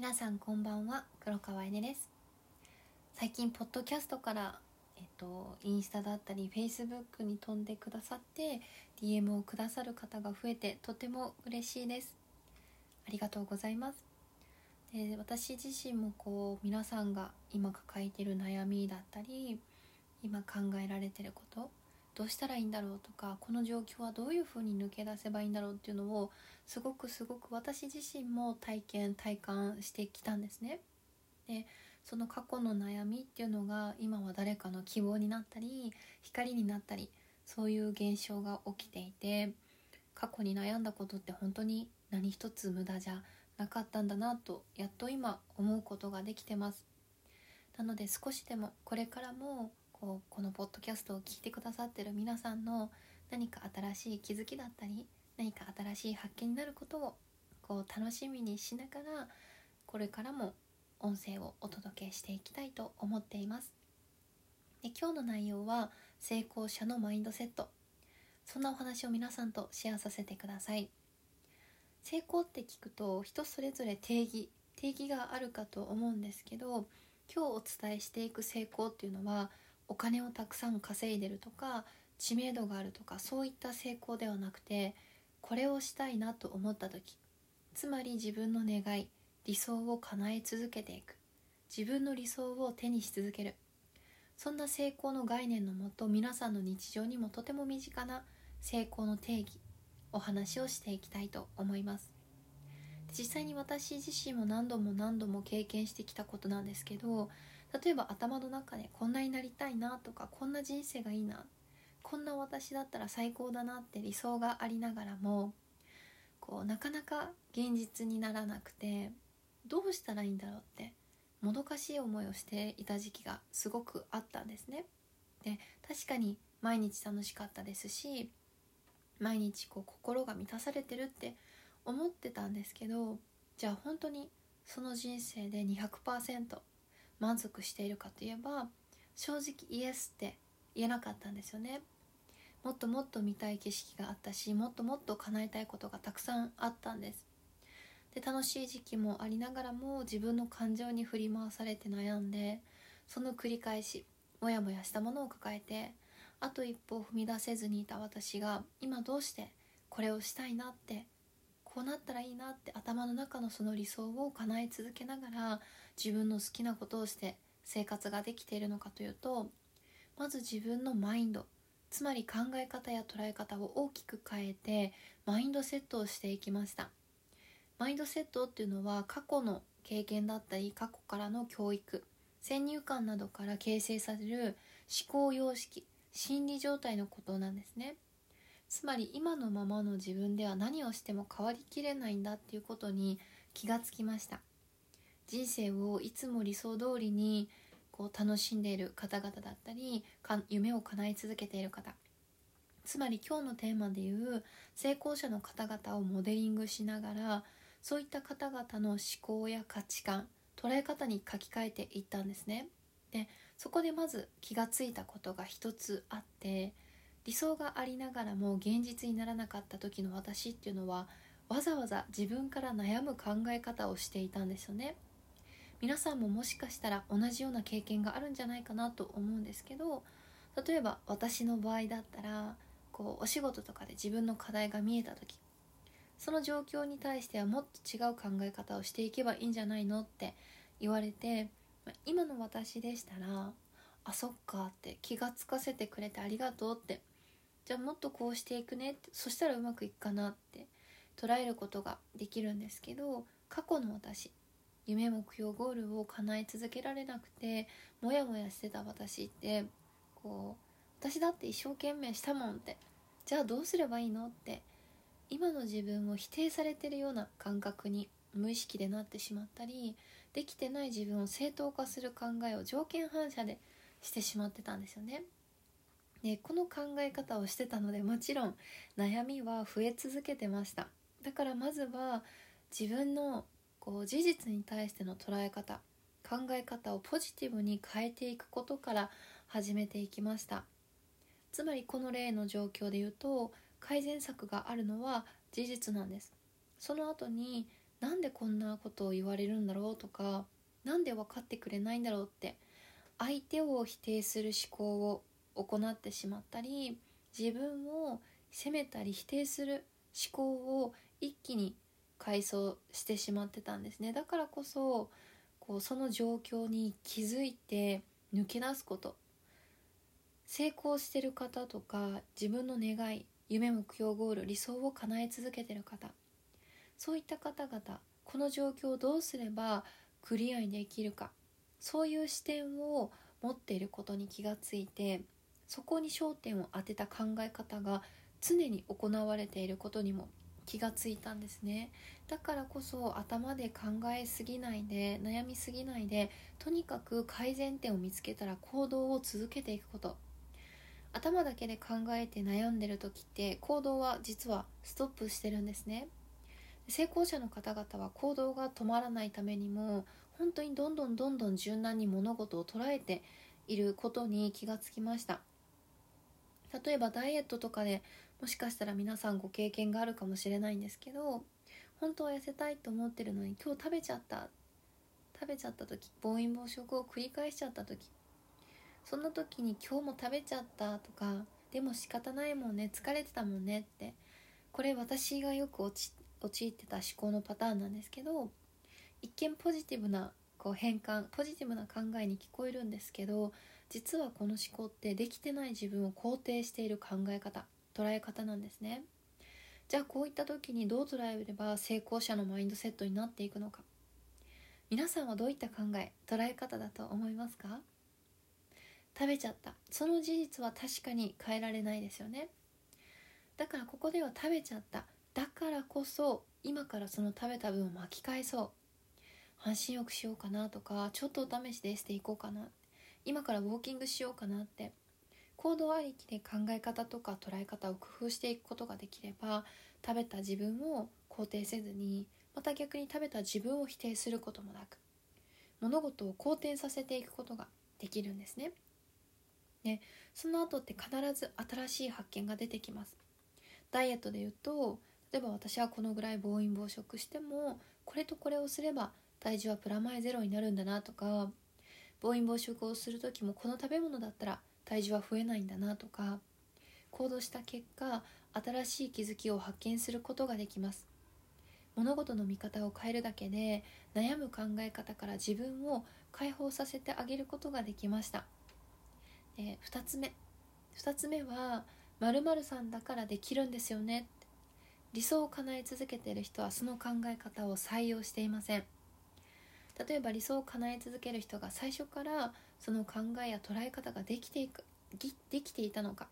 皆さんこんばんは黒川えねです。最近ポッドキャストからえっとインスタだったりフェイスブックに飛んでくださって DM をくださる方が増えてとても嬉しいです。ありがとうございます。で私自身もこう皆さんが今抱えている悩みだったり今考えられてることどうしたらいいんだろうとかこの状況はどういうふうに抜け出せばいいんだろうっていうのをすごくすごく私自身も体験体感してきたんですね。でその過去の悩みっていうのが今は誰かの希望になったり光になったりそういう現象が起きていて過去に悩んだことって本当に何一つ無駄じゃなかったんだなとやっと今思うことができてますなので少しでもこれからもこうこのポッドキャストを聞いてくださってる皆さんの何か新しい気づきだったり何か新しい発見になることをこう楽しみにしながらこれからも音声をお届けしていきたいと思っています。で今日の内容は成功者のマインドセット。そんなお話を皆さんとシェアさせてください。成功って聞くと人それぞれ定義定義があるかと思うんですけど今日お伝えしていく成功っていうのはお金をたくさん稼いでるとか知名度があるとかそういった成功ではなくてこれをしたいなと思った時つまり自分の願い理想を叶え続けていく。自分の理想を手にし続ける。そんな成功の概念のもと皆さんの日常にもとても身近な成功の定義お話をしていきたいと思います。実際に私自身も何度も何度も経験してきたことなんですけど例えば頭の中でこんなになりたいなとかこんな人生がいいなこんな私だったら最高だなって理想がありながらもこうなかなか現実にならなくてどうしたらいいんだろうってもどかしい思いをしていた時期がすごくあったんですね。で確かに毎日楽しかったですし毎日こう心が満たされてるって思ってたんですけどじゃあ本当にその人生で200%満足しているかといえば正直イエスって言えなかったんですよね。もっともっと見たい景色があったしもっともっと叶えたいことがたくさんあったんですで楽しい時期もありながらも自分の感情に振り回されて悩んでその繰り返しモヤモヤしたものを抱えてあと一歩踏み出せずにいた私が今どうしてこれをしたいなってこうなったらいいなって頭の中のその理想を叶え続けながら自分の好きなことをして生活ができているのかというとまず自分のマインドつまり考え方や捉え方を大きく変えてマインドセットをしていきました。マインドセットっていうのは過去の経験だったり過去からの教育先入観などから形成される思考様式心理状態のことなんですね。つまり今のままの自分では何をしても変わりきれないんだっていうことに気がつきました。人生をいつも理想通りにこう楽しんでいる方々だったり夢を叶え続けている方。つまり今日のテーマでいう成功者の方々をモデリングしながらそういった方々の思考や価値観捉え方に書き換えていったんですね。でそこでまず気がついたことが一つあって理想がありながらも現実にならなかった時の私っていうのはわざわざ自分から悩む考え方をしていたんですよね。皆さんももしかしたら同じような経験があるんじゃないかなと思うんですけど例えば私の場合だったらこうお仕事とかで自分の課題が見えた時その状況に対してはもっと違う考え方をしていけばいいんじゃないのって言われて今の私でしたらあそっかって気がつかせてくれてありがとうってじゃあもっとこうしていくねってそしたらうまくいくかなって捉えることができるんですけど過去の私夢目標ゴールを叶え続けられなくてモヤモヤしてた私ってこう私だって一生懸命したもんってじゃあどうすればいいのって今の自分を否定されてるような感覚に無意識でなってしまったりできてない自分を正当化する考えを条件反射でしてしまってたんですよね。でこの考え方をしてたのでもちろん悩みは増え続けてました。だからまずは自分のこう事実に対しての捉え方考え方をポジティブに変えていくことから始めていきました。つまりこの例の状況で言うと改善策があるのは事実なんです。その後になんでこんなことを言われるんだろうとか何で分かってくれないんだろうって相手を否定する思考を行ってしまったり自分を責めたり否定する思考を一気に回想してしまってたんですね。だからこそこうその状況に気づいて抜け出すこと成功してる方とか自分の願い夢目標ゴール理想を叶え続けてる方そういった方々この状況をどうすればクリアにできるかそういう視点を持っていることに気がついてそこに焦点を当てた考え方が常に行われていることにも気がついたんですね。だからこそ頭で考えすぎないで悩みすぎないでとにかく改善点を見つけたら行動を続けていくこと。頭だけで考えて悩んでる時って行動は実はストップしてるんですね。成功者の方々は行動が止まらないためにも本当にどんどんどんどん柔軟に物事を捉えていることに気がつきました。例えばダイエットとかでもしかしたら皆さんご経験があるかもしれないんですけど本当は痩せたいと思ってるのに今日食べちゃった。食べちゃった時暴飲暴食を繰り返しちゃった時。そんな時に今日も食べちゃったとかでも仕方ないもんね疲れてたもんねって。これ私がよく陥ってた思考のパターンなんですけど一見ポジティブなこう変換ポジティブな考えに聞こえるんですけど実はこの思考ってできてない自分を肯定している考え方捉え方なんですね。じゃあこういった時にどう捉えれば成功者のマインドセットになっていくのか。皆さんはどういった考え捉え方だと思いますか？食べちゃった。その事実は確かに変えられないですよね。だからここでは食べちゃった。だからこそ今からその食べた分を巻き返そう。半身浴しようかなとかちょっとお試しでしていこうかな。今からウォーキングしようかなって行動ありきで考え方とか捉え方を工夫していくことができれば食べた自分を肯定せずにまた逆に食べた自分を否定することもなく物事を好転させていくことができるんですね。ねその後って必ず新しい発見が出てきます。ダイエットで言うと例えば私はこのぐらい暴飲暴食してもこれとこれをすれば体重はプラマイゼロになるんだなとか暴飲暴食をする時もこの食べ物だったら体重は増えないんだなとか行動した結果新しい気づきを発見することができます。物事の見方を変えるだけで悩む考え方から自分を解放させてあげることができました、え2つ目。2つ目は〇〇さんだからできるんですよね。理想を叶え続けている人はその考え方を採用していません。例えば理想を叶え続ける人が最初からその考えや捉え方ができていくできていたのか。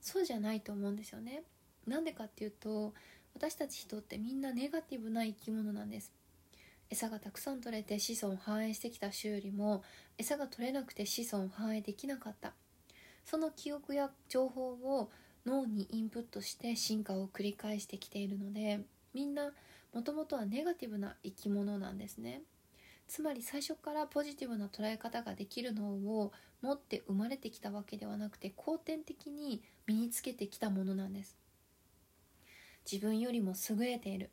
そうじゃないと思うんですよね。なんでかっていうと私たち人ってみんなネガティブな生き物なんです。餌がたくさん取れて子孫を繁栄してきた種よりも餌が取れなくて子孫を繁栄できなかった。その記憶や情報を脳にインプットして進化を繰り返してきているのでみんなもともとはネガティブな生き物なんですね。つまり最初からポジティブな捉え方ができるのを持って生まれてきたわけではなくて後天的に身につけてきたものなんです。自分よりも優れている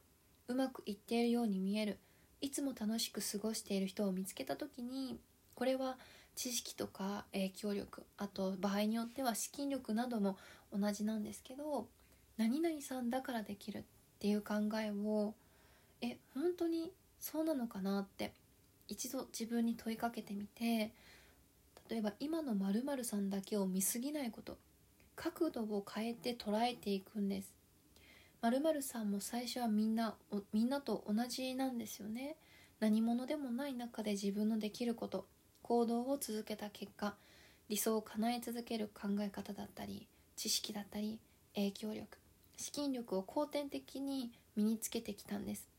うまくいっているように見えるいつも楽しく過ごしている人を見つけた時にこれは知識とか影響力あと場合によっては資金力なども同じなんですけど何々さんだからできるっていう考えをえ本当にそうなのかなって一度自分に問いかけてみて例えば今の〇〇さんだけを見すぎないこと角度を変えて捉えていくんです。〇〇さんも最初はみんなみんなと同じなんですよね。何者でもない中で自分のできること行動を続けた結果理想を叶え続ける考え方だったり知識だったり影響力資金力を後天的に身につけてきたんです。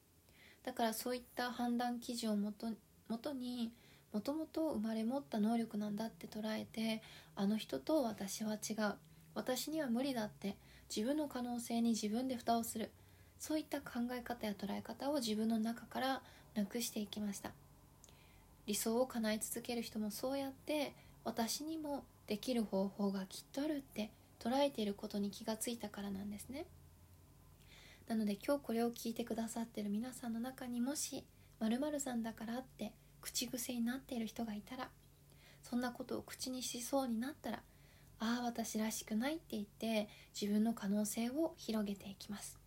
だからそういった判断基準をもともとにもともと生まれ持った能力なんだって捉えてあの人と私は違う。私には無理だって自分の可能性に自分で蓋をする。そういった考え方や捉え方を自分の中からなくしていきました。理想を叶え続ける人もそうやって私にもできる方法がきっとあるって捉えていることに気がついたからなんですね。なので今日これを聞いてくださってる皆さんの中にもし〇〇さんだからって口癖になっている人がいたらそんなことを口にしそうになったらああ私らしくないって言って自分の可能性を広げていきます。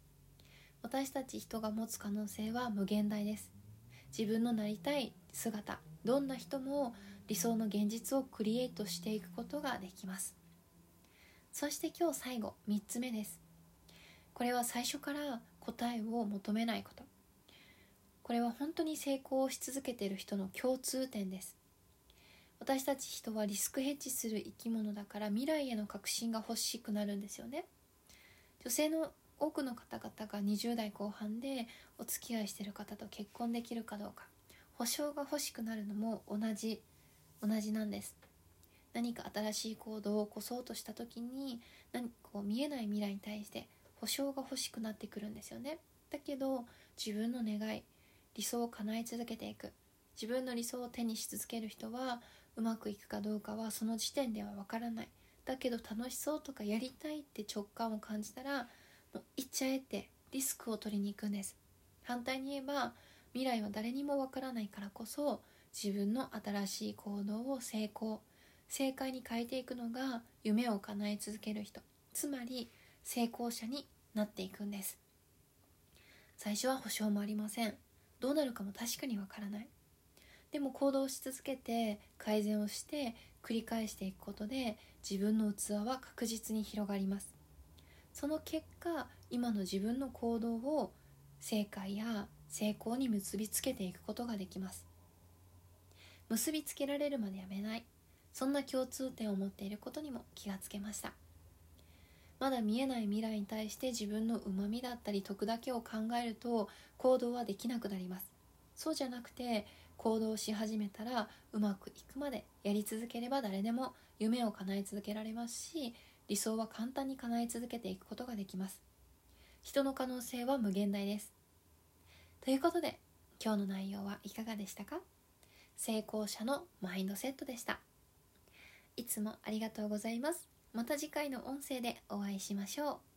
私たち人が持つ可能性は無限大です。自分のなりたい姿どんな人も理想の現実をクリエイトしていくことができます。そして今日最後3つ目です。これは最初から答えを求めないこと。これは本当に成功し続けている人の共通点です。私たち人はリスクヘッジする生き物だから未来への確信が欲しくなるんですよね。女性の多くの方々が20代後半でお付き合いしている方と結婚できるかどうか。保証が欲しくなるのも同じ同じなんです。何か新しい行動を起こそうとした時に何こう見えない未来に対して保証が欲しくなってくるんですよね。だけど自分の願い理想を叶え続けていく。自分の理想を手にし続ける人はうまくいくかどうかはその時点ではわからない。だけど楽しそうとかやりたいって直感を感じたらもう行っちゃえってリスクを取りに行くんです。反対に言えば未来は誰にもわからないからこそ自分の新しい行動を成功。正解に変えていくのが夢を叶え続ける人。つまり成功者になっていくんです。最初は保証もありません。どうなるかも確かにわからない。でも行動し続けて改善をして繰り返していくことで自分の器は確実に広がります。その結果今の自分の行動を正解や成功に結びつけていくことができます。結びつけられるまでやめない。そんな共通点を持っていることにも気がつけました。まだ見えない未来に対して自分のうまみだったり得だけを考えると行動はできなくなります。そうじゃなくて行動し始めたらうまくいくまでやり続ければ誰でも夢を叶え続けられますし理想は簡単に叶え続けていくことができます。人の可能性は無限大です。ということで今日の内容はいかがでしたか？成功者のマインドセットでした。いつもありがとうございます。また次回の音声でお会いしましょう。